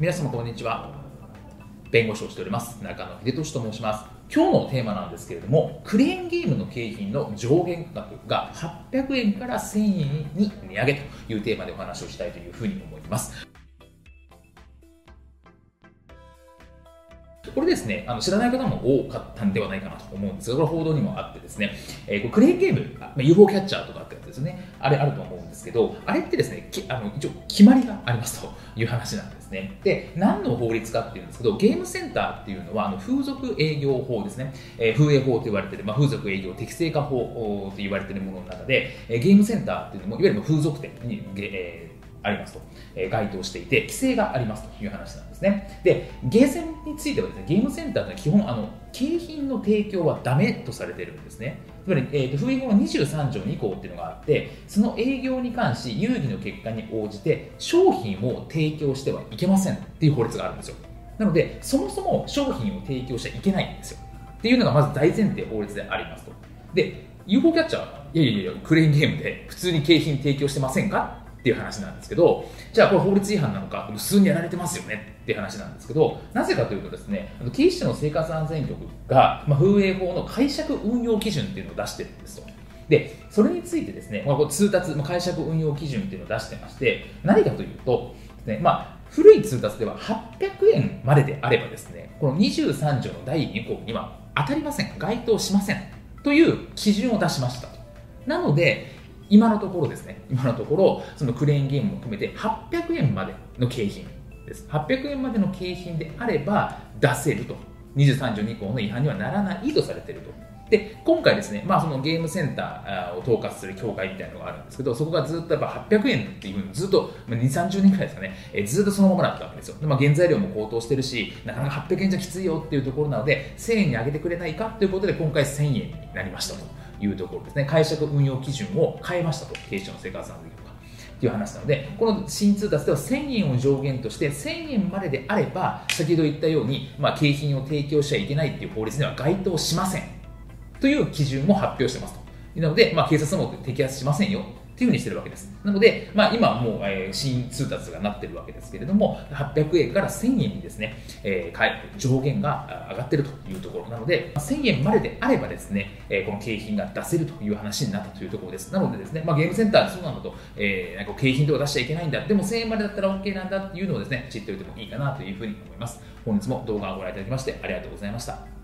皆様こんにちは。弁護士をしております。中野秀俊と申します。今日のテーマなんですけれどもクレーンゲームの景品の上限価格が800円から1000円に値上げというテーマでお話をしたいというふうに思います。これですね、あの知らない方も多かったんではないかなと思うんですが、これ報道にもあってですね、えー、クレーンゲーム、まあ、UFO キャッチャーとかってやつですね、あれあると思うけど、あれってですね、あの一応決まりがありますという話なんですね。で、何の法律かっていうんですけど、ゲームセンターっていうのはあの風俗営業法ですね、えー、風営法と言われてる、まあ、風俗営業適正化法と言われてるものの中で、ゲームセンターっていうのも、いわゆる風俗店に、えーありますと、えー、該当していて、規制がありますという話なんですね。で、ゲーセンについてはですね、ゲームセンターというのは基本、あの景品の提供はダメとされてるんですね。つまり、えーと、と法の23条2項っていうのがあって、その営業に関し、有義の結果に応じて、商品を提供してはいけませんっていう法律があるんですよ。なので、そもそも商品を提供しちゃいけないんですよ。っていうのがまず大前提法律でありますと。で、UFO キャッチャーは、いやいやいや、クレーンゲームで普通に景品提供してませんかっていう話なんですけど、じゃあこれ法律違反なのか、普通にやられてますよねっていう話なんですけど、なぜかというとですね、警視庁の生活安全局が、まあ、風営法の解釈運用基準っていうのを出してるんですと。で、それについてですね、まあ、こ通達、まあ、解釈運用基準っていうのを出してまして、何かというと、ねまあ、古い通達では800円までであればですね、この23条の第2項には当たりません、該当しませんという基準を出しました。なので、今のところですね、今のところ、そのクレーンゲームも含めて800円までの景品です。800円までの景品であれば出せると。23条2項の違反にはならないとされていると。で、今回ですね、まあ、そのゲームセンターを統括する協会みたいなのがあるんですけど、そこがずっとやっぱ800円っていうふうにずっと、2、30年くらいですかね、えずっとそのままだったわけですよ。でまあ、原材料も高騰してるし、なかなか800円じゃきついよっていうところなので、1000円に上げてくれないかということで、今回1000円になりましたと。いうところですね、解釈運用基準を変えましたと、警視庁の生活安全局が。という話なので、この新通達では1000円を上限として、1000円までであれば、先ほど言ったように、まあ、景品を提供しちゃいけないという法律には該当しませんという基準も発表してますと。なので、まあ、警察も摘発しませんよっていうふうにしてるわけです。なので、まあ、今もう、えー、新通達がなってるわけですけれども、800円から1000円にですね、えー、上限が上がってるというところなので、1000円までであればですね、えー、この景品が出せるという話になったというところです。なのでですね、まあ、ゲームセンターでそうなんだと、えー、なんか景品とか出しちゃいけないんだ、でも1000円までだったら OK なんだっていうのをですね、知っておいてもいいかなというふうに思います。本日も動画をご覧いただきましてありがとうございました。